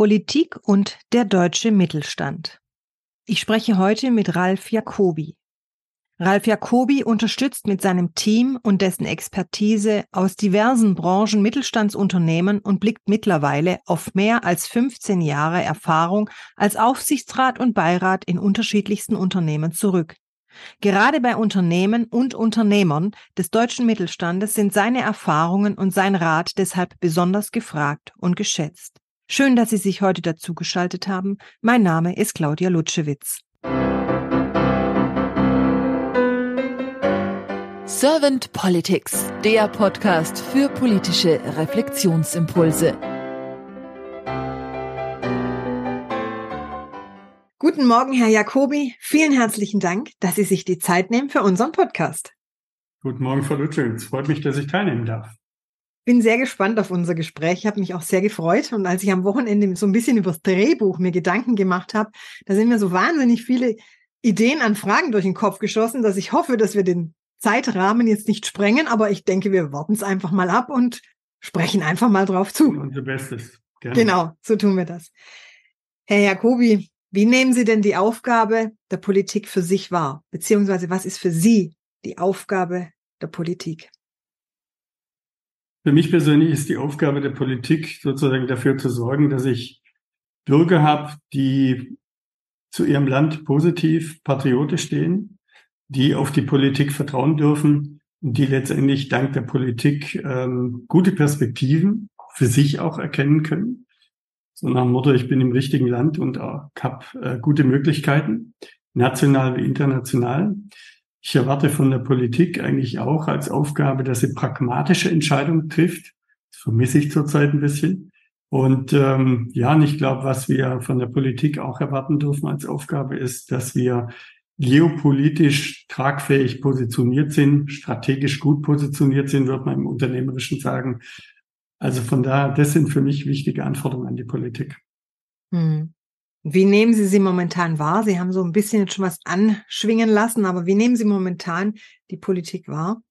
Politik und der deutsche Mittelstand. Ich spreche heute mit Ralf Jacobi. Ralf Jacobi unterstützt mit seinem Team und dessen Expertise aus diversen Branchen Mittelstandsunternehmen und blickt mittlerweile auf mehr als 15 Jahre Erfahrung als Aufsichtsrat und Beirat in unterschiedlichsten Unternehmen zurück. Gerade bei Unternehmen und Unternehmern des deutschen Mittelstandes sind seine Erfahrungen und sein Rat deshalb besonders gefragt und geschätzt. Schön, dass Sie sich heute dazu geschaltet haben. Mein Name ist Claudia Lutschewitz. Servant Politics, der Podcast für politische Reflexionsimpulse. Guten Morgen, Herr Jacobi. Vielen herzlichen Dank, dass Sie sich die Zeit nehmen für unseren Podcast. Guten Morgen, Frau Lutschewitz. Freut mich, dass ich teilnehmen darf bin sehr gespannt auf unser Gespräch. Ich habe mich auch sehr gefreut. Und als ich am Wochenende so ein bisschen über das Drehbuch mir Gedanken gemacht habe, da sind mir so wahnsinnig viele Ideen an Fragen durch den Kopf geschossen, dass ich hoffe, dass wir den Zeitrahmen jetzt nicht sprengen. Aber ich denke, wir warten es einfach mal ab und sprechen einfach mal drauf zu. Unser Bestes. Gerne. Genau, so tun wir das. Herr Jacobi, wie nehmen Sie denn die Aufgabe der Politik für sich wahr? Beziehungsweise was ist für Sie die Aufgabe der Politik? Für mich persönlich ist die Aufgabe der Politik sozusagen dafür zu sorgen, dass ich Bürger habe, die zu ihrem Land positiv, patriotisch stehen, die auf die Politik vertrauen dürfen und die letztendlich dank der Politik ähm, gute Perspektiven für sich auch erkennen können. So nach dem Motto, ich bin im richtigen Land und äh, habe äh, gute Möglichkeiten, national wie international. Ich erwarte von der Politik eigentlich auch als Aufgabe, dass sie pragmatische Entscheidungen trifft. Das vermisse ich zurzeit ein bisschen. Und ähm, ja, und ich glaube, was wir von der Politik auch erwarten dürfen als Aufgabe ist, dass wir geopolitisch tragfähig positioniert sind, strategisch gut positioniert sind, wird man im Unternehmerischen sagen. Also von daher, das sind für mich wichtige Anforderungen an die Politik. Hm. Wie nehmen Sie sie momentan wahr? Sie haben so ein bisschen jetzt schon was anschwingen lassen, aber wie nehmen Sie momentan die Politik wahr?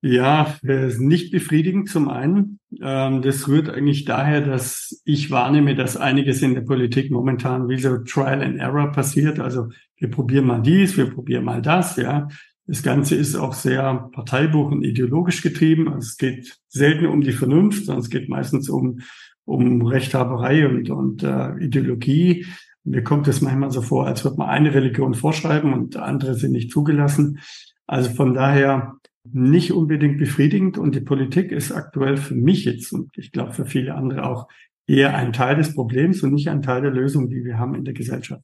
Ja, nicht befriedigend zum einen. Ähm, das rührt eigentlich daher, dass ich wahrnehme, dass einiges in der Politik momentan wie so Trial and Error passiert. Also wir probieren mal dies, wir probieren mal das, ja. Das Ganze ist auch sehr Parteibuch und ideologisch getrieben. Also es geht selten um die Vernunft, sondern es geht meistens um um Rechthaberei und, und äh, Ideologie. Mir kommt es manchmal so vor, als würde man eine Religion vorschreiben und andere sind nicht zugelassen. Also von daher nicht unbedingt befriedigend und die Politik ist aktuell für mich jetzt und ich glaube für viele andere auch eher ein Teil des Problems und nicht ein Teil der Lösung, die wir haben in der Gesellschaft.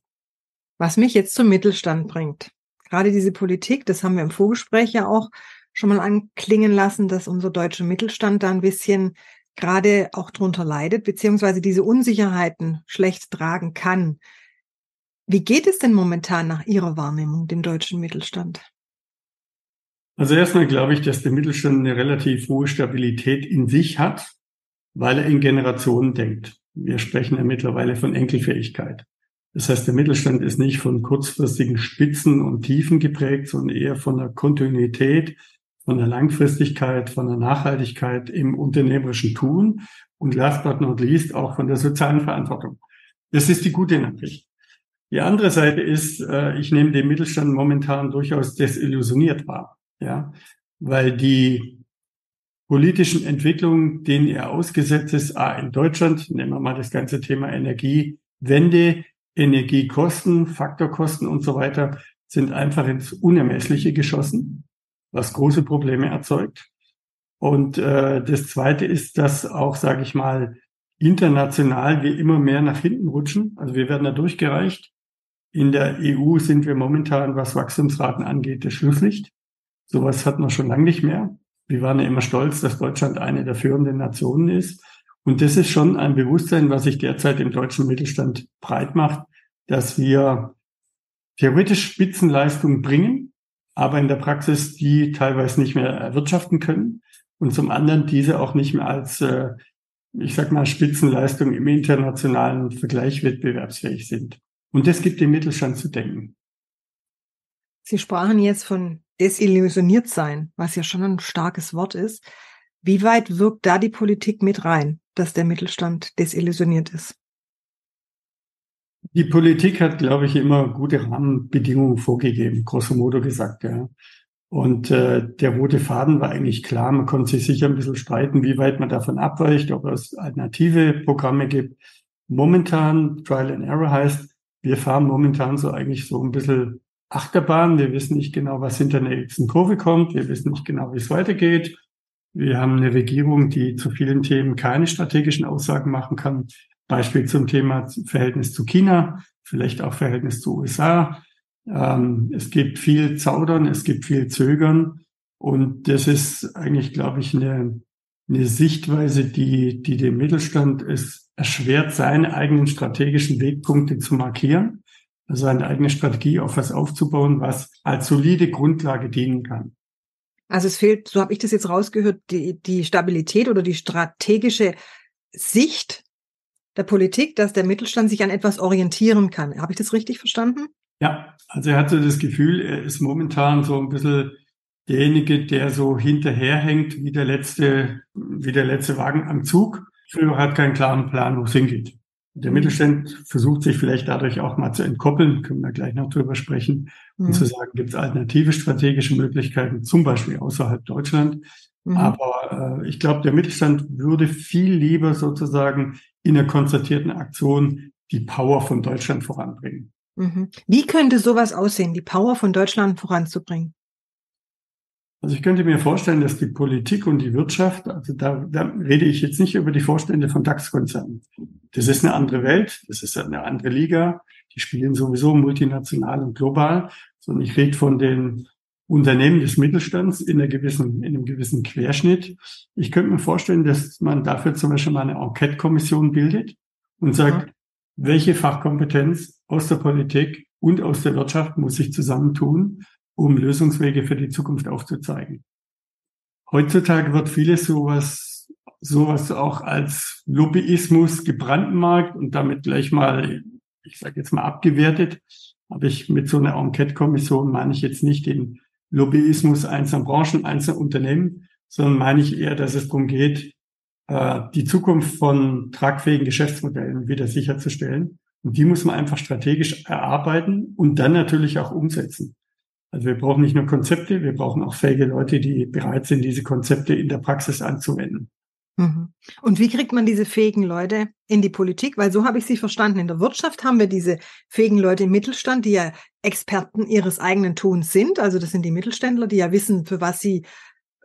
Was mich jetzt zum Mittelstand bringt. Gerade diese Politik, das haben wir im Vorgespräch ja auch schon mal anklingen lassen, dass unser deutscher Mittelstand da ein bisschen gerade auch drunter leidet, beziehungsweise diese Unsicherheiten schlecht tragen kann. Wie geht es denn momentan nach Ihrer Wahrnehmung dem deutschen Mittelstand? Also erstmal glaube ich, dass der Mittelstand eine relativ hohe Stabilität in sich hat, weil er in Generationen denkt. Wir sprechen ja mittlerweile von Enkelfähigkeit. Das heißt, der Mittelstand ist nicht von kurzfristigen Spitzen und Tiefen geprägt, sondern eher von der Kontinuität, von der Langfristigkeit, von der Nachhaltigkeit im unternehmerischen Tun und last but not least auch von der sozialen Verantwortung. Das ist die gute Nachricht. Die andere Seite ist, äh, ich nehme den Mittelstand momentan durchaus desillusioniert wahr, ja, weil die politischen Entwicklungen, denen er ausgesetzt ist, A, in Deutschland, nehmen wir mal das ganze Thema Energiewende, Energiekosten, Faktorkosten und so weiter, sind einfach ins Unermessliche geschossen was große Probleme erzeugt. Und äh, das Zweite ist, dass auch, sage ich mal, international wir immer mehr nach hinten rutschen. Also wir werden da durchgereicht. In der EU sind wir momentan, was Wachstumsraten angeht, das Schlusslicht. Sowas hat man schon lange nicht mehr. Wir waren ja immer stolz, dass Deutschland eine der führenden Nationen ist. Und das ist schon ein Bewusstsein, was sich derzeit im deutschen Mittelstand breit macht, dass wir theoretisch Spitzenleistungen bringen, aber in der Praxis die teilweise nicht mehr erwirtschaften können und zum anderen diese auch nicht mehr als, äh, ich sag mal, Spitzenleistung im internationalen Vergleich wettbewerbsfähig sind. Und das gibt dem Mittelstand zu denken. Sie sprachen jetzt von desillusioniert sein, was ja schon ein starkes Wort ist. Wie weit wirkt da die Politik mit rein, dass der Mittelstand desillusioniert ist? Die Politik hat, glaube ich, immer gute Rahmenbedingungen vorgegeben, grosso modo gesagt, ja. Und äh, der rote Faden war eigentlich klar. Man konnte sich sicher ein bisschen streiten, wie weit man davon abweicht, ob es alternative Programme gibt. Momentan, Trial and Error heißt, wir fahren momentan so eigentlich so ein bisschen Achterbahn. Wir wissen nicht genau, was hinter der nächsten Kurve kommt. Wir wissen nicht genau, wie es weitergeht. Wir haben eine Regierung, die zu vielen Themen keine strategischen Aussagen machen kann. Beispiel zum Thema Verhältnis zu China, vielleicht auch Verhältnis zu USA. Ähm, es gibt viel Zaudern, es gibt viel Zögern. Und das ist eigentlich, glaube ich, eine, eine Sichtweise, die, die dem Mittelstand es erschwert, seine eigenen strategischen Wegpunkte zu markieren. Also eine eigene Strategie auf was aufzubauen, was als solide Grundlage dienen kann. Also es fehlt, so habe ich das jetzt rausgehört, die, die Stabilität oder die strategische Sicht der Politik, dass der Mittelstand sich an etwas orientieren kann. Habe ich das richtig verstanden? Ja, also er hatte das Gefühl, er ist momentan so ein bisschen derjenige, der so hinterherhängt wie der letzte, wie der letzte Wagen am Zug. Früher hat keinen klaren Plan, wo es hingeht. Der mhm. Mittelstand versucht sich vielleicht dadurch auch mal zu entkoppeln, können wir gleich noch drüber sprechen, mhm. und zu sagen, gibt es alternative strategische Möglichkeiten, zum Beispiel außerhalb Deutschland. Mhm. Aber äh, ich glaube, der Mittelstand würde viel lieber sozusagen in einer konzertierten Aktion die Power von Deutschland voranbringen. Mhm. Wie könnte sowas aussehen, die Power von Deutschland voranzubringen? Also ich könnte mir vorstellen, dass die Politik und die Wirtschaft, also da, da rede ich jetzt nicht über die Vorstände von DAX-Konzernen. Das ist eine andere Welt, das ist eine andere Liga. Die spielen sowieso multinational und global, sondern ich rede von den Unternehmen des Mittelstands in, einer gewissen, in einem gewissen Querschnitt. Ich könnte mir vorstellen, dass man dafür zum Beispiel mal eine Enquete-Kommission bildet und sagt, mhm. welche Fachkompetenz aus der Politik und aus der Wirtschaft muss sich zusammentun, um Lösungswege für die Zukunft aufzuzeigen. Heutzutage wird vieles sowas, sowas auch als Lobbyismus gebrandmarkt und damit gleich mal, ich sage jetzt mal abgewertet. Aber ich mit so einer Enquete-Kommission meine ich jetzt nicht den Lobbyismus einzelner Branchen, einzelner Unternehmen, sondern meine ich eher, dass es darum geht, äh, die Zukunft von tragfähigen Geschäftsmodellen wieder sicherzustellen. Und die muss man einfach strategisch erarbeiten und dann natürlich auch umsetzen. Also wir brauchen nicht nur Konzepte, wir brauchen auch fähige Leute, die bereit sind, diese Konzepte in der Praxis anzuwenden. Mhm. Und wie kriegt man diese fähigen Leute in die Politik? Weil so habe ich sie verstanden. In der Wirtschaft haben wir diese fähigen Leute im Mittelstand, die ja Experten ihres eigenen Tuns sind. Also das sind die Mittelständler, die ja wissen, für was sie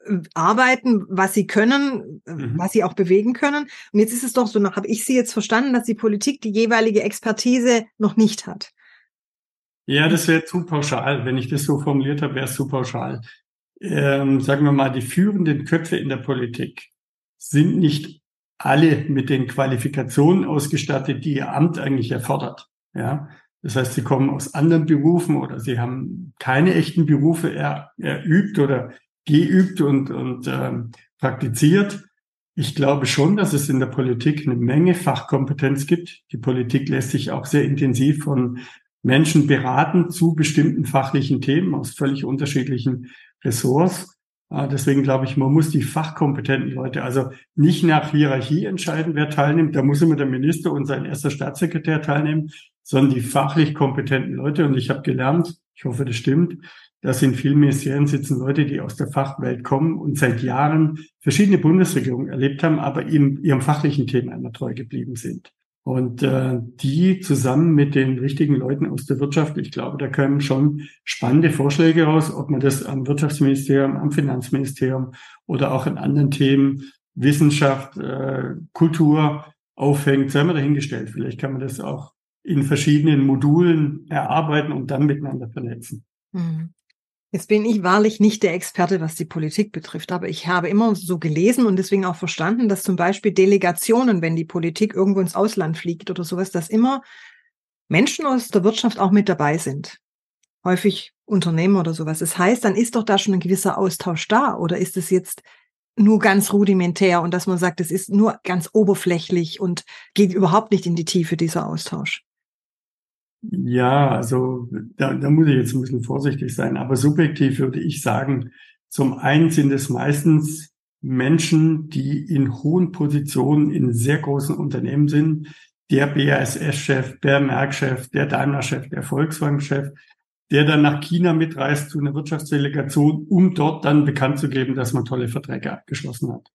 äh, arbeiten, was sie können, äh, mhm. was sie auch bewegen können. Und jetzt ist es doch so, noch habe ich sie jetzt verstanden, dass die Politik die jeweilige Expertise noch nicht hat. Ja, das wäre zu pauschal. Wenn ich das so formuliert habe, wäre es zu pauschal. Ähm, sagen wir mal, die führenden Köpfe in der Politik sind nicht alle mit den Qualifikationen ausgestattet, die ihr Amt eigentlich erfordert. Ja, das heißt, sie kommen aus anderen Berufen oder sie haben keine echten Berufe er, erübt oder geübt und, und ähm, praktiziert. Ich glaube schon, dass es in der Politik eine Menge Fachkompetenz gibt. Die Politik lässt sich auch sehr intensiv von Menschen beraten zu bestimmten fachlichen Themen aus völlig unterschiedlichen Ressorts. Äh, deswegen glaube ich, man muss die fachkompetenten Leute, also nicht nach Hierarchie entscheiden, wer teilnimmt. Da muss immer der Minister und sein erster Staatssekretär teilnehmen, sondern die fachlich kompetenten Leute. Und ich habe gelernt, ich hoffe, das stimmt, dass in vielen Ministerien sitzen Leute, die aus der Fachwelt kommen und seit Jahren verschiedene Bundesregierungen erlebt haben, aber in ihrem fachlichen Thema immer treu geblieben sind. Und äh, die zusammen mit den richtigen Leuten aus der Wirtschaft, ich glaube, da können schon spannende Vorschläge raus, ob man das am Wirtschaftsministerium, am Finanzministerium oder auch in anderen Themen, Wissenschaft, äh, Kultur aufhängt, sei mal dahingestellt. Vielleicht kann man das auch in verschiedenen Modulen erarbeiten und dann miteinander vernetzen. Mhm. Jetzt bin ich wahrlich nicht der Experte, was die Politik betrifft, aber ich habe immer so gelesen und deswegen auch verstanden, dass zum Beispiel Delegationen, wenn die Politik irgendwo ins Ausland fliegt oder sowas, dass immer Menschen aus der Wirtschaft auch mit dabei sind. Häufig Unternehmer oder sowas. Das heißt, dann ist doch da schon ein gewisser Austausch da oder ist es jetzt nur ganz rudimentär und dass man sagt, es ist nur ganz oberflächlich und geht überhaupt nicht in die Tiefe dieser Austausch? Ja, also da, da muss ich jetzt ein bisschen vorsichtig sein. Aber subjektiv würde ich sagen, zum einen sind es meistens Menschen, die in hohen Positionen in sehr großen Unternehmen sind. Der BASF-Chef, der Merck-Chef, der Daimler-Chef, der Volkswagen-Chef, der dann nach China mitreist zu einer Wirtschaftsdelegation, um dort dann bekannt zu geben, dass man tolle Verträge abgeschlossen hat.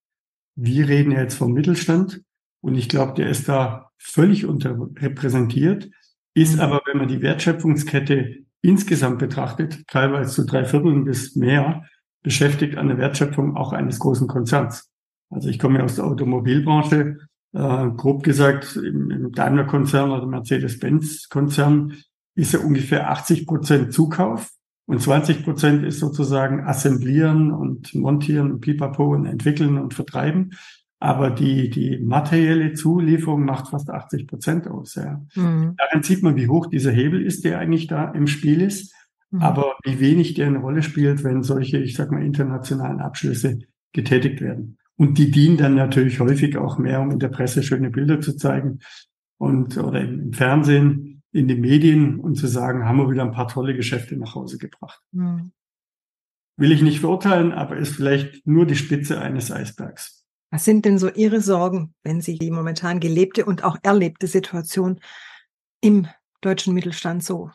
Wir reden jetzt vom Mittelstand und ich glaube, der ist da völlig unterrepräsentiert, ist aber, wenn man die Wertschöpfungskette insgesamt betrachtet, teilweise zu drei Vierteln bis mehr, beschäftigt an der Wertschöpfung auch eines großen Konzerns. Also ich komme ja aus der Automobilbranche, äh, grob gesagt im, im Daimler-Konzern oder Mercedes-Benz-Konzern ist ja ungefähr 80 Prozent Zukauf und 20 Prozent ist sozusagen Assemblieren und Montieren und Pipapo und Entwickeln und Vertreiben. Aber die, die materielle Zulieferung macht fast 80 Prozent aus. Ja. Mhm. Daran sieht man, wie hoch dieser Hebel ist, der eigentlich da im Spiel ist. Mhm. Aber wie wenig der eine Rolle spielt, wenn solche, ich sag mal, internationalen Abschlüsse getätigt werden. Und die dienen dann natürlich häufig auch mehr, um in der Presse schöne Bilder zu zeigen und oder im Fernsehen in den Medien und zu sagen, haben wir wieder ein paar tolle Geschäfte nach Hause gebracht. Mhm. Will ich nicht verurteilen, aber ist vielleicht nur die Spitze eines Eisbergs. Was sind denn so Ihre Sorgen, wenn Sie die momentan gelebte und auch erlebte Situation im deutschen Mittelstand so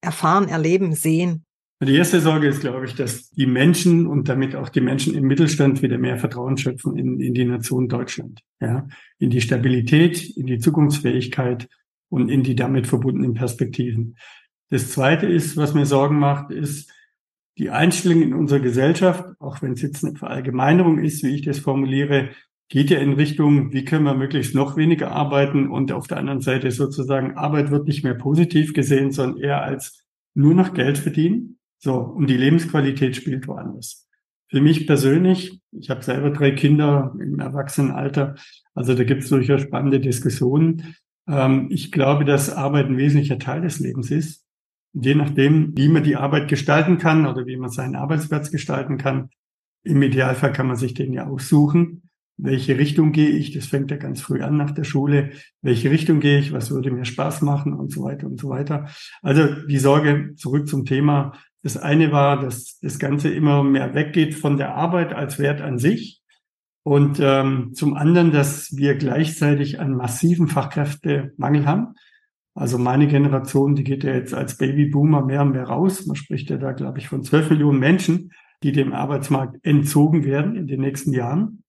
erfahren, erleben, sehen? Die erste Sorge ist, glaube ich, dass die Menschen und damit auch die Menschen im Mittelstand wieder mehr Vertrauen schöpfen in, in die Nation Deutschland, ja, in die Stabilität, in die Zukunftsfähigkeit und in die damit verbundenen Perspektiven. Das Zweite ist, was mir Sorgen macht, ist die Einstellung in unserer Gesellschaft, auch wenn es jetzt eine Verallgemeinerung ist, wie ich das formuliere, geht ja in Richtung, wie können wir möglichst noch weniger arbeiten und auf der anderen Seite sozusagen Arbeit wird nicht mehr positiv gesehen, sondern eher als nur noch Geld verdienen. So, und die Lebensqualität spielt woanders. Für mich persönlich, ich habe selber drei Kinder im Erwachsenenalter, also da gibt es durchaus spannende Diskussionen. Ähm, ich glaube, dass Arbeit ein wesentlicher Teil des Lebens ist. Je nachdem, wie man die Arbeit gestalten kann oder wie man seinen Arbeitsplatz gestalten kann. Im Idealfall kann man sich den ja aussuchen. Welche Richtung gehe ich? Das fängt ja ganz früh an nach der Schule. Welche Richtung gehe ich? Was würde mir Spaß machen? Und so weiter und so weiter. Also die Sorge zurück zum Thema. Das eine war, dass das Ganze immer mehr weggeht von der Arbeit als Wert an sich und ähm, zum anderen, dass wir gleichzeitig einen massiven Fachkräftemangel haben. Also meine Generation, die geht ja jetzt als Babyboomer mehr und mehr raus. Man spricht ja da, glaube ich, von 12 Millionen Menschen, die dem Arbeitsmarkt entzogen werden in den nächsten Jahren.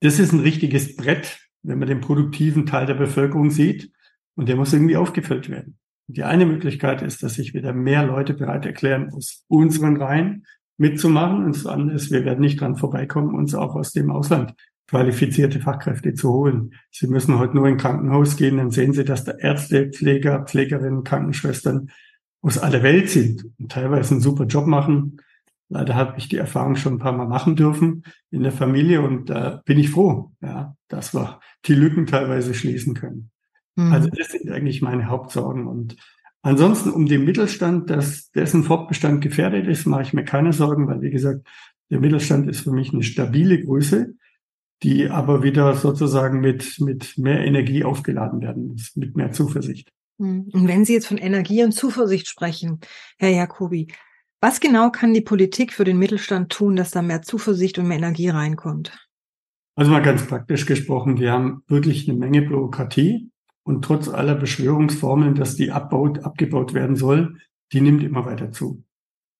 Das ist ein richtiges Brett, wenn man den produktiven Teil der Bevölkerung sieht. Und der muss irgendwie aufgefüllt werden. Die eine Möglichkeit ist, dass sich wieder mehr Leute bereit erklären, aus unseren Reihen mitzumachen. Und das andere ist, wir werden nicht dran vorbeikommen, uns auch aus dem Ausland qualifizierte Fachkräfte zu holen. Sie müssen heute nur in Krankenhaus gehen, dann sehen Sie, dass da Ärzte, Pfleger, Pflegerinnen, Krankenschwestern aus aller Welt sind und teilweise einen super Job machen. Leider habe ich die Erfahrung schon ein paar Mal machen dürfen in der Familie und da äh, bin ich froh, ja, dass wir die Lücken teilweise schließen können. Mhm. Also das sind eigentlich meine Hauptsorgen und Ansonsten um den Mittelstand, dass dessen Fortbestand gefährdet ist, mache ich mir keine Sorgen, weil wie gesagt, der Mittelstand ist für mich eine stabile Größe, die aber wieder sozusagen mit, mit mehr Energie aufgeladen werden muss, mit mehr Zuversicht. Hm. Und wenn Sie jetzt von Energie und Zuversicht sprechen, Herr Jacobi, was genau kann die Politik für den Mittelstand tun, dass da mehr Zuversicht und mehr Energie reinkommt? Also mal ganz praktisch gesprochen, wir haben wirklich eine Menge Bürokratie. Und trotz aller Beschwörungsformeln, dass die abbaut, abgebaut werden soll, die nimmt immer weiter zu.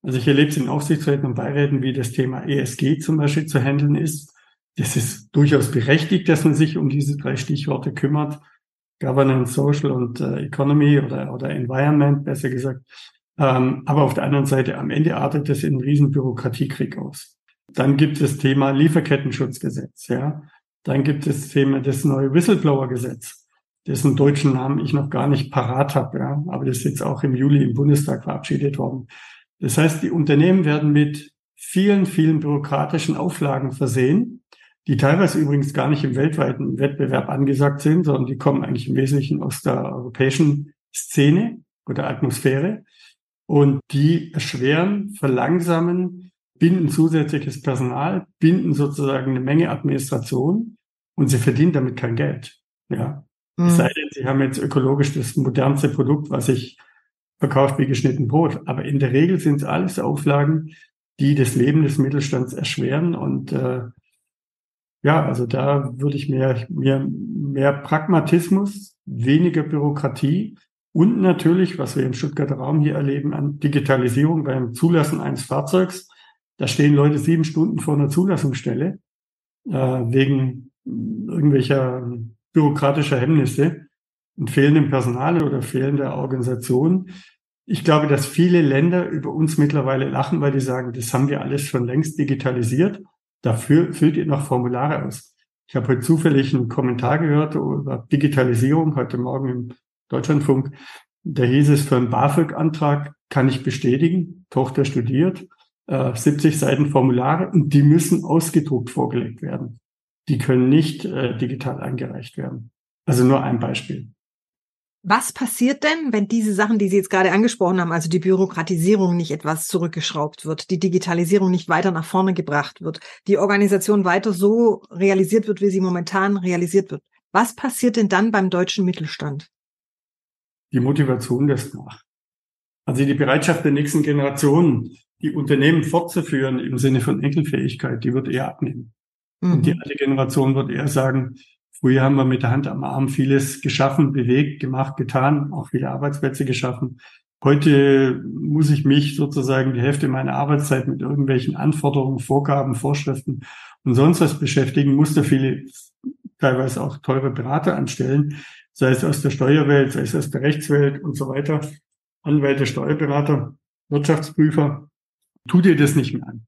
Also ich erlebe es in Aufsichtsräten und Beiräten, wie das Thema ESG zum Beispiel zu handeln ist. Das ist durchaus berechtigt, dass man sich um diese drei Stichworte kümmert. Governance, Social und äh, Economy oder, oder Environment, besser gesagt. Ähm, aber auf der anderen Seite, am Ende artet das in einen riesen Bürokratiekrieg aus. Dann gibt es Thema Lieferkettenschutzgesetz, ja. Dann gibt es das Thema das neue Whistleblower-Gesetz dessen deutschen Namen ich noch gar nicht parat habe. Ja. Aber das ist jetzt auch im Juli im Bundestag verabschiedet worden. Das heißt, die Unternehmen werden mit vielen, vielen bürokratischen Auflagen versehen, die teilweise übrigens gar nicht im weltweiten Wettbewerb angesagt sind, sondern die kommen eigentlich im Wesentlichen aus der europäischen Szene oder Atmosphäre. Und die erschweren, verlangsamen, binden zusätzliches Personal, binden sozusagen eine Menge Administration und sie verdienen damit kein Geld. Ja. Mhm. Es sei denn, Sie haben jetzt ökologisch das modernste Produkt, was sich verkauft wie geschnitten Brot. Aber in der Regel sind es alles Auflagen, die das Leben des Mittelstands erschweren. Und äh, Ja, also da würde ich mehr, mehr, mehr Pragmatismus, weniger Bürokratie und natürlich, was wir im Stuttgarter Raum hier erleben, an Digitalisierung beim Zulassen eines Fahrzeugs. Da stehen Leute sieben Stunden vor einer Zulassungsstelle äh, wegen irgendwelcher bürokratischer Hemmnisse und fehlendem Personal oder fehlender Organisation. Ich glaube, dass viele Länder über uns mittlerweile lachen, weil die sagen, das haben wir alles schon längst digitalisiert. Dafür füllt ihr noch Formulare aus. Ich habe heute zufällig einen Kommentar gehört über Digitalisierung heute Morgen im Deutschlandfunk. Da hieß es für einen BAföG-Antrag kann ich bestätigen. Tochter studiert, äh, 70 Seiten Formulare und die müssen ausgedruckt vorgelegt werden. Die können nicht äh, digital eingereicht werden. Also nur ein Beispiel. Was passiert denn, wenn diese Sachen, die Sie jetzt gerade angesprochen haben, also die Bürokratisierung nicht etwas zurückgeschraubt wird, die Digitalisierung nicht weiter nach vorne gebracht wird, die Organisation weiter so realisiert wird, wie sie momentan realisiert wird? Was passiert denn dann beim deutschen Mittelstand? Die Motivation lässt nach. Also die Bereitschaft der nächsten Generationen, die Unternehmen fortzuführen im Sinne von Enkelfähigkeit, die wird eher abnehmen. Mhm. Und die alte Generation wird eher sagen, Früher haben wir mit der Hand am Arm vieles geschaffen, bewegt, gemacht, getan, auch viele Arbeitsplätze geschaffen. Heute muss ich mich sozusagen die Hälfte meiner Arbeitszeit mit irgendwelchen Anforderungen, Vorgaben, Vorschriften und sonst was beschäftigen, muss da viele teilweise auch teure Berater anstellen, sei es aus der Steuerwelt, sei es aus der Rechtswelt und so weiter, Anwälte, Steuerberater, Wirtschaftsprüfer. Tu dir das nicht mehr an.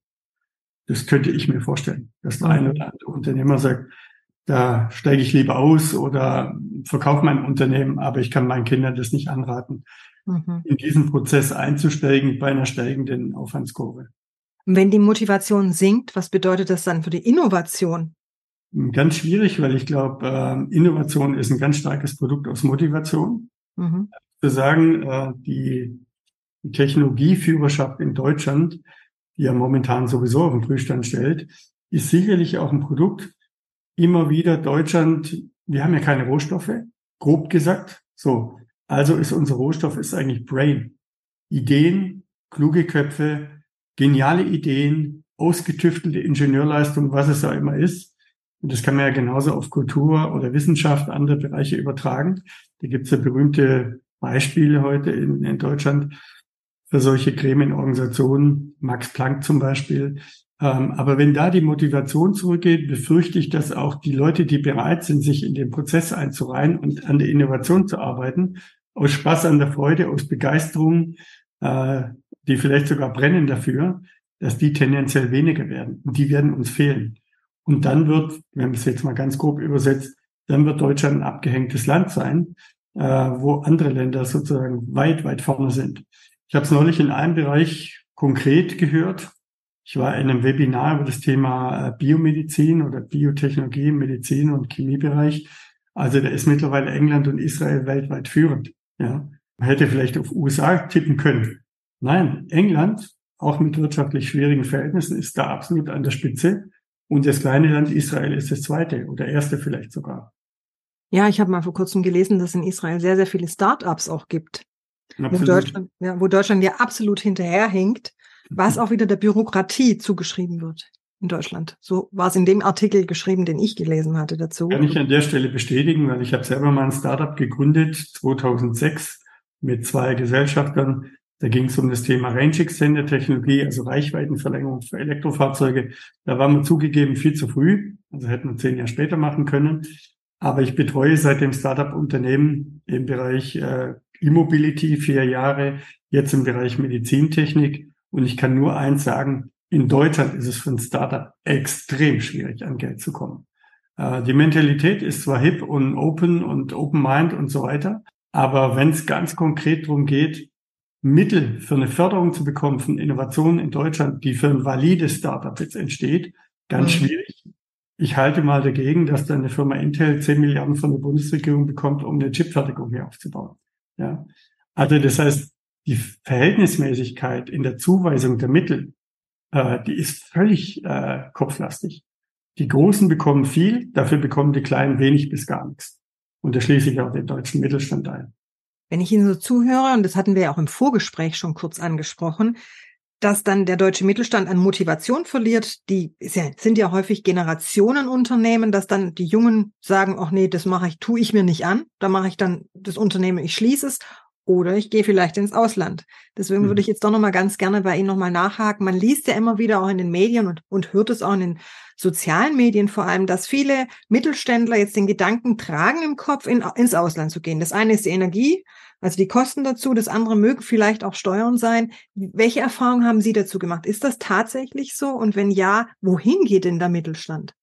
Das könnte ich mir vorstellen, dass der eine oder andere Unternehmer sagt, da steige ich lieber aus oder verkaufe mein Unternehmen, aber ich kann meinen Kindern das nicht anraten, mhm. in diesen Prozess einzusteigen bei einer steigenden Aufwandskurve. Und wenn die Motivation sinkt, was bedeutet das dann für die Innovation? Ganz schwierig, weil ich glaube, äh, Innovation ist ein ganz starkes Produkt aus Motivation. Mhm. Zu sagen, äh, die Technologieführerschaft in Deutschland, die ja momentan sowieso auf den Prüfstand stellt, ist sicherlich auch ein Produkt, immer wieder Deutschland, wir haben ja keine Rohstoffe, grob gesagt. So, also ist unser Rohstoff ist eigentlich Brain. Ideen, kluge Köpfe, geniale Ideen, ausgetüftelte Ingenieurleistung, was es auch immer ist. Und das kann man ja genauso auf Kultur oder Wissenschaft, andere Bereiche übertragen. Da gibt es ja berühmte Beispiele heute in, in Deutschland für solche Gremienorganisationen. Max Planck zum Beispiel, ähm, aber wenn da die Motivation zurückgeht, befürchte ich, dass auch die Leute, die bereit sind, sich in den Prozess einzureihen und an der Innovation zu arbeiten, aus Spaß an der Freude, aus Begeisterung, äh, die vielleicht sogar brennen dafür, dass die tendenziell weniger werden. Und die werden uns fehlen. Und dann wird, wenn man es jetzt mal ganz grob übersetzt, dann wird Deutschland ein abgehängtes Land sein, äh, wo andere Länder sozusagen weit, weit vorne sind. Ich habe es neulich in einem Bereich konkret gehört, ich war in einem Webinar über das Thema äh, Biomedizin oder Biotechnologie im Medizin- und Chemiebereich. Also da ist mittlerweile England und Israel weltweit führend. Ja, man hätte vielleicht auf USA tippen können. Nein, England, auch mit wirtschaftlich schwierigen Verhältnissen, ist da absolut an der Spitze. Und das kleine Land Israel ist das zweite oder erste vielleicht sogar. Ja, ich habe mal vor kurzem gelesen, dass es in Israel sehr, sehr viele Start-ups auch gibt. Wo Deutschland, ja, wo Deutschland ja absolut hinterherhinkt was auch wieder der Bürokratie zugeschrieben wird in Deutschland. So war es in dem Artikel geschrieben, den ich gelesen hatte dazu. Kann ich an der Stelle bestätigen, weil ich habe selber mal ein Startup gegründet, 2006, mit zwei Gesellschaftern. Da ging es um das Thema Range Extender Technologie, also Reichweitenverlängerung für Elektrofahrzeuge. Da waren wir zugegeben viel zu früh, also hätten wir zehn Jahre später machen können. Aber ich betreue seit dem Startup-Unternehmen im Bereich äh, E-Mobility vier Jahre, jetzt im Bereich Medizintechnik und ich kann nur eins sagen, in Deutschland ist es für ein Startup extrem schwierig, an Geld zu kommen. Äh, die Mentalität ist zwar hip und open und open mind und so weiter, aber wenn es ganz konkret darum geht, Mittel für eine Förderung zu bekommen von Innovationen in Deutschland, die für ein valides Startup jetzt entsteht, ganz mhm. schwierig. Ich halte mal dagegen, dass dann eine Firma Intel 10 Milliarden von der Bundesregierung bekommt, um eine Chipfertigung hier aufzubauen. Ja. Also das heißt, die Verhältnismäßigkeit in der Zuweisung der Mittel, äh, die ist völlig äh, kopflastig. Die Großen bekommen viel, dafür bekommen die Kleinen wenig bis gar nichts. Und da schließe ich auch den deutschen Mittelstand ein. Wenn ich Ihnen so zuhöre, und das hatten wir ja auch im Vorgespräch schon kurz angesprochen, dass dann der deutsche Mittelstand an Motivation verliert. Die sind ja häufig Generationenunternehmen, dass dann die Jungen sagen, ach nee, das mache ich, tue ich mir nicht an. Da mache ich dann das Unternehmen, ich schließe es oder ich gehe vielleicht ins Ausland. Deswegen mhm. würde ich jetzt doch nochmal ganz gerne bei Ihnen nochmal nachhaken. Man liest ja immer wieder auch in den Medien und, und hört es auch in den sozialen Medien vor allem, dass viele Mittelständler jetzt den Gedanken tragen im Kopf, in, ins Ausland zu gehen. Das eine ist die Energie, also die Kosten dazu. Das andere mögen vielleicht auch Steuern sein. Welche Erfahrungen haben Sie dazu gemacht? Ist das tatsächlich so? Und wenn ja, wohin geht denn der Mittelstand?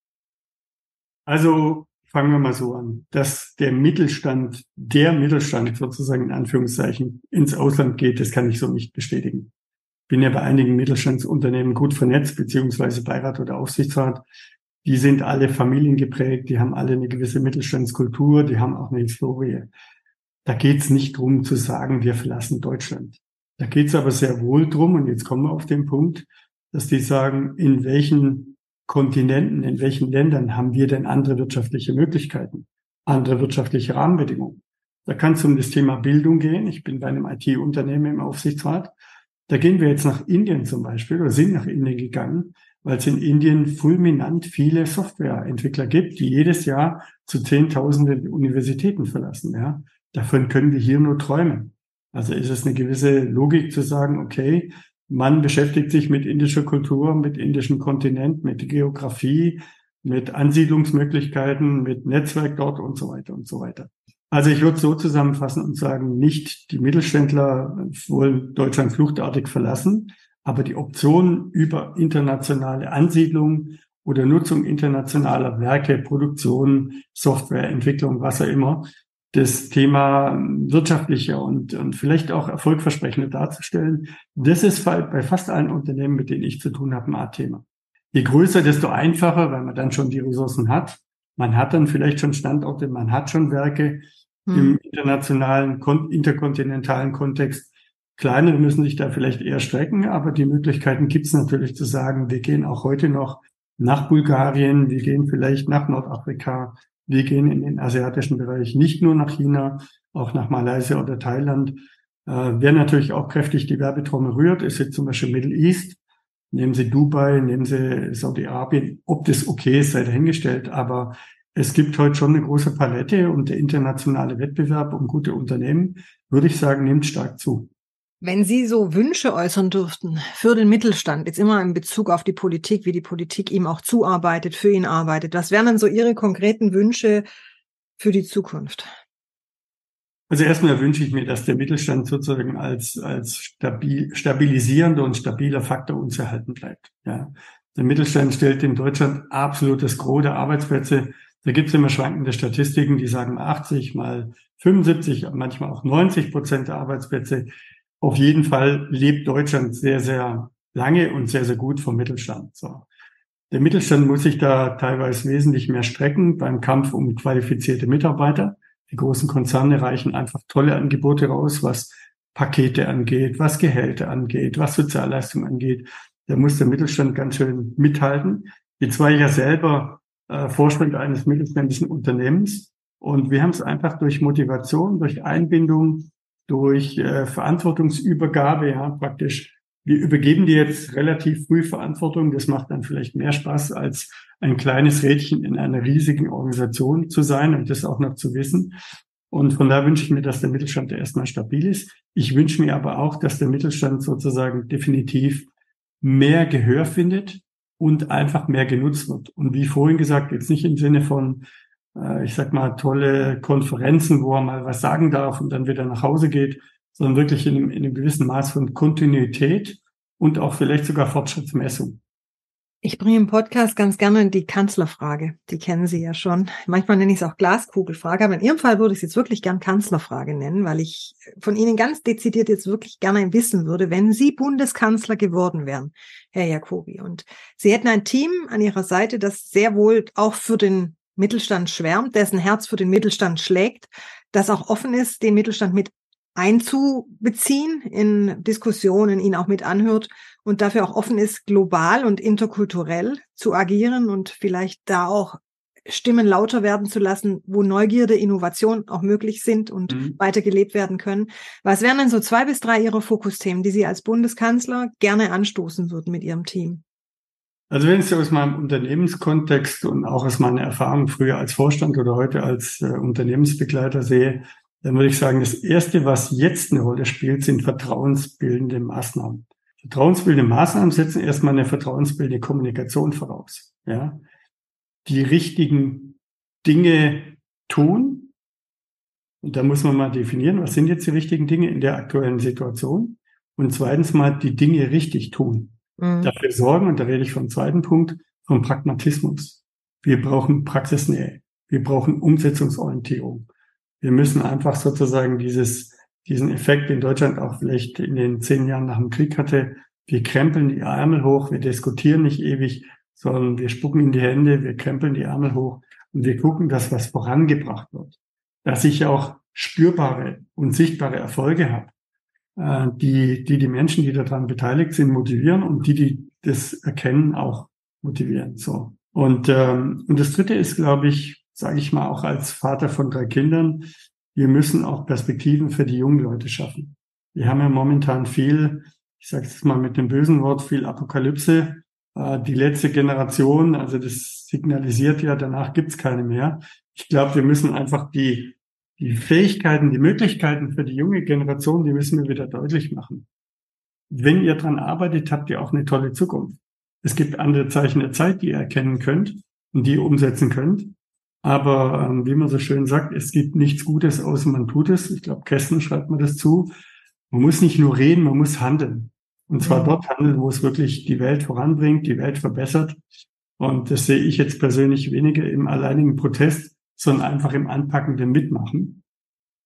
Also fangen wir mal so an, dass der Mittelstand, der Mittelstand sozusagen in Anführungszeichen ins Ausland geht, das kann ich so nicht bestätigen. Bin ja bei einigen Mittelstandsunternehmen gut vernetzt, beziehungsweise Beirat oder Aufsichtsrat. Die sind alle familiengeprägt, die haben alle eine gewisse Mittelstandskultur, die haben auch eine Historie. Da geht es nicht drum zu sagen, wir verlassen Deutschland. Da geht es aber sehr wohl drum, und jetzt kommen wir auf den Punkt, dass die sagen, in welchen Kontinenten, in welchen Ländern haben wir denn andere wirtschaftliche Möglichkeiten, andere wirtschaftliche Rahmenbedingungen? Da kann es um das Thema Bildung gehen. Ich bin bei einem IT-Unternehmen im Aufsichtsrat. Da gehen wir jetzt nach Indien zum Beispiel oder sind nach Indien gegangen, weil es in Indien fulminant viele Softwareentwickler gibt, die jedes Jahr zu Zehntausenden Universitäten verlassen. Ja, davon können wir hier nur träumen. Also ist es eine gewisse Logik zu sagen, okay, man beschäftigt sich mit indischer Kultur, mit indischem Kontinent, mit Geografie, mit Ansiedlungsmöglichkeiten, mit Netzwerk dort und so weiter und so weiter. Also ich würde so zusammenfassen und sagen, nicht die Mittelständler wollen Deutschland fluchtartig verlassen, aber die Option über internationale Ansiedlung oder Nutzung internationaler Werke, Produktion, Softwareentwicklung, was auch immer, das Thema wirtschaftlicher und, und vielleicht auch erfolgversprechender darzustellen. Das ist bei fast allen Unternehmen, mit denen ich zu tun habe, ein Art-Thema. Je größer, desto einfacher, weil man dann schon die Ressourcen hat. Man hat dann vielleicht schon Standorte, man hat schon Werke hm. im internationalen, interkontinentalen Kontext. Kleinere müssen sich da vielleicht eher strecken, aber die Möglichkeiten gibt es natürlich zu sagen, wir gehen auch heute noch nach Bulgarien, wir gehen vielleicht nach Nordafrika, wir gehen in den asiatischen Bereich nicht nur nach China, auch nach Malaysia oder Thailand. Äh, wer natürlich auch kräftig die Werbetrommel rührt, ist jetzt zum Beispiel Middle East. Nehmen Sie Dubai, nehmen Sie Saudi-Arabien. Ob das okay ist, sei dahingestellt. Aber es gibt heute schon eine große Palette und der internationale Wettbewerb um gute Unternehmen, würde ich sagen, nimmt stark zu. Wenn Sie so Wünsche äußern dürften für den Mittelstand, jetzt immer in Bezug auf die Politik, wie die Politik ihm auch zuarbeitet, für ihn arbeitet, was wären denn so Ihre konkreten Wünsche für die Zukunft? Also erstmal wünsche ich mir, dass der Mittelstand sozusagen als, als stabil, stabilisierender und stabiler Faktor uns erhalten bleibt. Ja. Der Mittelstand stellt in Deutschland absolut das Gros der Arbeitsplätze. Da gibt es immer schwankende Statistiken, die sagen 80 mal 75, manchmal auch 90 Prozent der Arbeitsplätze auf jeden Fall lebt Deutschland sehr, sehr lange und sehr, sehr gut vom Mittelstand. So. Der Mittelstand muss sich da teilweise wesentlich mehr strecken beim Kampf um qualifizierte Mitarbeiter. Die großen Konzerne reichen einfach tolle Angebote raus, was Pakete angeht, was Gehälter angeht, was Sozialleistungen angeht. Da muss der Mittelstand ganz schön mithalten. Jetzt war ich ja selber äh, Vorstand eines mittelständischen Unternehmens und wir haben es einfach durch Motivation, durch Einbindung durch äh, Verantwortungsübergabe, ja, praktisch. Wir übergeben dir jetzt relativ früh Verantwortung. Das macht dann vielleicht mehr Spaß, als ein kleines Rädchen in einer riesigen Organisation zu sein und das auch noch zu wissen. Und von da wünsche ich mir, dass der Mittelstand erstmal stabil ist. Ich wünsche mir aber auch, dass der Mittelstand sozusagen definitiv mehr Gehör findet und einfach mehr genutzt wird. Und wie vorhin gesagt, jetzt nicht im Sinne von, äh, ich sag mal, tolle Konferenzen, wo er mal was sagen darf und dann wieder nach Hause geht, sondern wirklich in einem, in einem gewissen Maß von Kontinuität und auch vielleicht sogar Fortschrittsmessung. Ich bringe im Podcast ganz gerne die Kanzlerfrage. Die kennen Sie ja schon. Manchmal nenne ich es auch Glaskugelfrage, aber in Ihrem Fall würde ich es jetzt wirklich gern Kanzlerfrage nennen, weil ich von Ihnen ganz dezidiert jetzt wirklich gerne wissen würde, wenn Sie Bundeskanzler geworden wären, Herr Jacobi, und Sie hätten ein Team an Ihrer Seite, das sehr wohl auch für den Mittelstand schwärmt, dessen Herz für den Mittelstand schlägt, das auch offen ist, den Mittelstand mit einzubeziehen in Diskussionen, ihn auch mit anhört und dafür auch offen ist, global und interkulturell zu agieren und vielleicht da auch Stimmen lauter werden zu lassen, wo Neugierde, Innovation auch möglich sind und mhm. weitergelebt werden können. Was wären denn so zwei bis drei Ihrer Fokusthemen, die Sie als Bundeskanzler gerne anstoßen würden mit Ihrem Team? Also wenn ich es aus meinem Unternehmenskontext und auch aus meiner Erfahrung früher als Vorstand oder heute als äh, Unternehmensbegleiter sehe, dann würde ich sagen, das Erste, was jetzt eine Rolle spielt, sind vertrauensbildende Maßnahmen. Vertrauensbildende Maßnahmen setzen erstmal eine vertrauensbildende Kommunikation voraus. Ja? Die richtigen Dinge tun. Und da muss man mal definieren, was sind jetzt die richtigen Dinge in der aktuellen Situation. Und zweitens mal die Dinge richtig tun. Mhm. Dafür sorgen, und da rede ich vom zweiten Punkt, vom Pragmatismus. Wir brauchen Praxisnähe. Wir brauchen Umsetzungsorientierung. Wir müssen einfach sozusagen dieses diesen Effekt in Deutschland auch vielleicht in den zehn Jahren nach dem Krieg hatte. Wir krempeln die Ärmel hoch, wir diskutieren nicht ewig, sondern wir spucken in die Hände, wir krempeln die Ärmel hoch und wir gucken, dass was vorangebracht wird. Dass ich auch spürbare und sichtbare Erfolge habe, äh, die, die die Menschen, die daran beteiligt sind, motivieren und die, die das erkennen, auch motivieren. So. Und, ähm, und das dritte ist, glaube ich, sage ich mal, auch als Vater von drei Kindern, wir müssen auch Perspektiven für die jungen Leute schaffen. Wir haben ja momentan viel, ich sage es mal mit dem bösen Wort, viel Apokalypse. Äh, die letzte Generation, also das signalisiert ja, danach gibt's keine mehr. Ich glaube, wir müssen einfach die, die Fähigkeiten, die Möglichkeiten für die junge Generation, die müssen wir wieder deutlich machen. Wenn ihr dran arbeitet, habt ihr auch eine tolle Zukunft. Es gibt andere Zeichen der Zeit, die ihr erkennen könnt und die ihr umsetzen könnt. Aber ähm, wie man so schön sagt, es gibt nichts Gutes, außer man tut es. Ich glaube, Kästen schreibt mir das zu. Man muss nicht nur reden, man muss handeln. Und zwar mhm. dort handeln, wo es wirklich die Welt voranbringt, die Welt verbessert. Und das sehe ich jetzt persönlich weniger im alleinigen Protest, sondern einfach im anpackenden Mitmachen.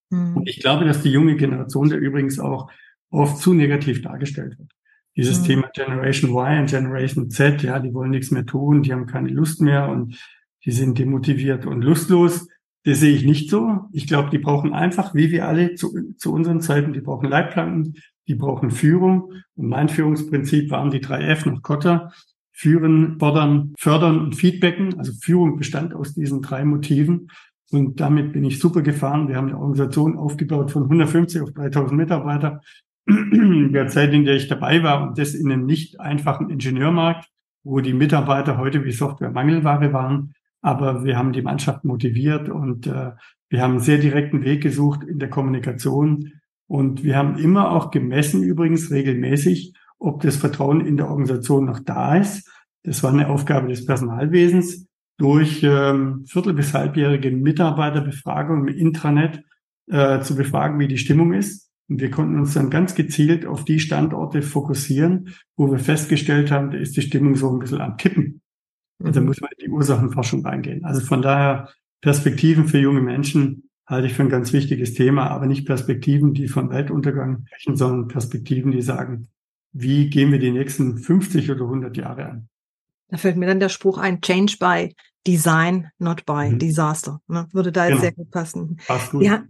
Mhm. Und ich glaube, dass die junge Generation da übrigens auch oft zu negativ dargestellt wird. Dieses mhm. Thema Generation Y und Generation Z, ja, die wollen nichts mehr tun, die haben keine Lust mehr und die sind demotiviert und lustlos. Das sehe ich nicht so. Ich glaube, die brauchen einfach, wie wir alle zu, zu unseren Zeiten, die brauchen Leitplanken, die brauchen Führung. Und mein Führungsprinzip waren die drei F nach Kotter. Führen, fordern, fördern und feedbacken. Also Führung bestand aus diesen drei Motiven. Und damit bin ich super gefahren. Wir haben eine Organisation aufgebaut von 150 auf 3000 Mitarbeiter. Der Zeit, in der ich dabei war und das in einem nicht einfachen Ingenieurmarkt, wo die Mitarbeiter heute wie Software-Mangelware waren, aber wir haben die Mannschaft motiviert und äh, wir haben einen sehr direkten Weg gesucht in der Kommunikation. Und wir haben immer auch gemessen, übrigens regelmäßig, ob das Vertrauen in der Organisation noch da ist. Das war eine Aufgabe des Personalwesens durch ähm, viertel- bis halbjährige Mitarbeiterbefragung im Intranet äh, zu befragen, wie die Stimmung ist. Und wir konnten uns dann ganz gezielt auf die Standorte fokussieren, wo wir festgestellt haben, da ist die Stimmung so ein bisschen am Kippen. Und da mhm. muss man in die Ursachenforschung reingehen. Also von daher Perspektiven für junge Menschen halte ich für ein ganz wichtiges Thema, aber nicht Perspektiven, die von Weltuntergang sprechen, sondern Perspektiven, die sagen, wie gehen wir die nächsten 50 oder 100 Jahre an? Da fällt mir dann der Spruch ein, Change by Design, not by mhm. Disaster. Ne? Würde da jetzt genau. sehr gut passen. Passt gut. Ja,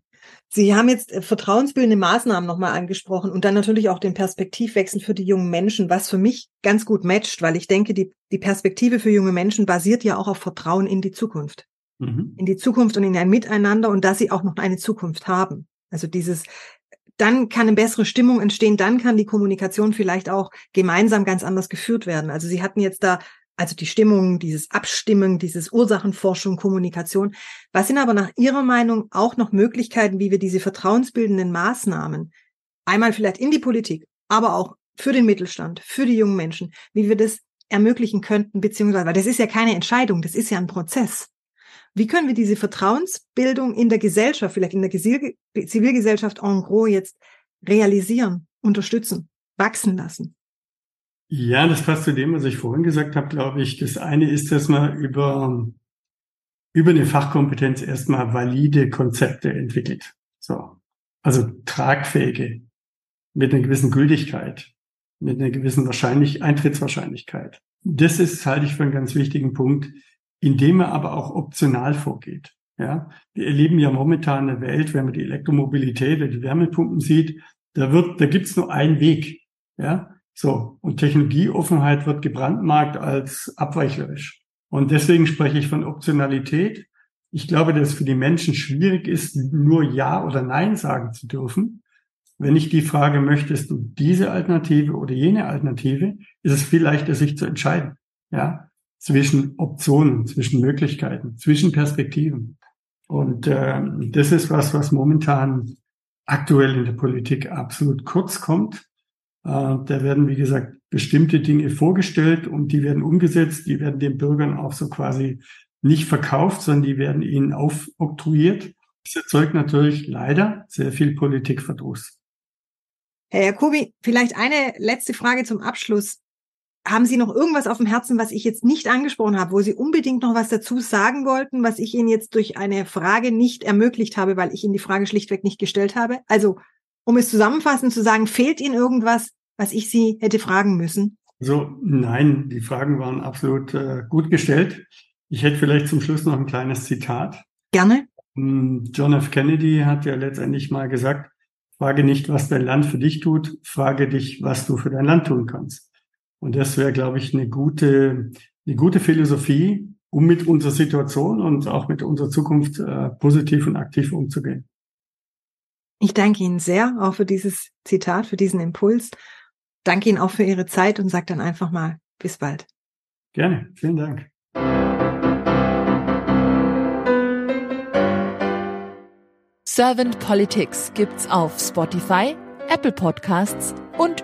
Sie haben jetzt äh, vertrauensbildende Maßnahmen nochmal angesprochen und dann natürlich auch den Perspektivwechsel für die jungen Menschen, was für mich ganz gut matcht, weil ich denke, die, die Perspektive für junge Menschen basiert ja auch auf Vertrauen in die Zukunft. Mhm. In die Zukunft und in ein Miteinander und dass sie auch noch eine Zukunft haben. Also dieses, dann kann eine bessere Stimmung entstehen, dann kann die Kommunikation vielleicht auch gemeinsam ganz anders geführt werden. Also Sie hatten jetzt da also die Stimmung, dieses Abstimmen, dieses Ursachenforschung, Kommunikation. Was sind aber nach Ihrer Meinung auch noch Möglichkeiten, wie wir diese vertrauensbildenden Maßnahmen einmal vielleicht in die Politik, aber auch für den Mittelstand, für die jungen Menschen, wie wir das ermöglichen könnten, beziehungsweise, weil das ist ja keine Entscheidung, das ist ja ein Prozess. Wie können wir diese Vertrauensbildung in der Gesellschaft, vielleicht in der Zivilgesellschaft en gros jetzt realisieren, unterstützen, wachsen lassen? Ja, das passt zu dem, was ich vorhin gesagt habe, glaube ich. Das eine ist, dass man über, über eine Fachkompetenz erstmal valide Konzepte entwickelt. So. Also tragfähige, mit einer gewissen Gültigkeit, mit einer gewissen wahrscheinlich, Eintrittswahrscheinlichkeit. Das ist, halte ich für einen ganz wichtigen Punkt, indem man aber auch optional vorgeht. Ja, wir erleben ja momentan eine Welt, wenn man die Elektromobilität oder die Wärmepumpen sieht, da wird, da gibt's nur einen Weg. Ja, so, und Technologieoffenheit wird gebrandmarkt als abweicherisch. Und deswegen spreche ich von Optionalität. Ich glaube, dass es für die Menschen schwierig ist, nur Ja oder Nein sagen zu dürfen. Wenn ich die Frage, möchtest du diese Alternative oder jene Alternative, ist es viel leichter, sich zu entscheiden. Ja, zwischen Optionen, zwischen Möglichkeiten, zwischen Perspektiven. Und äh, das ist was, was momentan aktuell in der Politik absolut kurz kommt. Äh, da werden, wie gesagt, bestimmte Dinge vorgestellt und die werden umgesetzt. Die werden den Bürgern auch so quasi nicht verkauft, sondern die werden ihnen aufoktroyiert. Das erzeugt natürlich leider sehr viel Politikverdruss. Herr Jacobi, vielleicht eine letzte Frage zum Abschluss. Haben Sie noch irgendwas auf dem Herzen, was ich jetzt nicht angesprochen habe, wo Sie unbedingt noch was dazu sagen wollten, was ich Ihnen jetzt durch eine Frage nicht ermöglicht habe, weil ich Ihnen die Frage schlichtweg nicht gestellt habe? Also, um es zusammenfassend zu sagen, fehlt Ihnen irgendwas, was ich Sie hätte fragen müssen? So, nein, die Fragen waren absolut äh, gut gestellt. Ich hätte vielleicht zum Schluss noch ein kleines Zitat. Gerne. Hm, John F. Kennedy hat ja letztendlich mal gesagt, frage nicht, was dein Land für dich tut, frage dich, was du für dein Land tun kannst. Und das wäre, glaube ich, eine gute, eine gute Philosophie, um mit unserer Situation und auch mit unserer Zukunft äh, positiv und aktiv umzugehen. Ich danke Ihnen sehr auch für dieses Zitat, für diesen Impuls. Danke Ihnen auch für Ihre Zeit und sage dann einfach mal bis bald. Gerne, vielen Dank. Servant Politics gibt's auf Spotify, Apple Podcasts und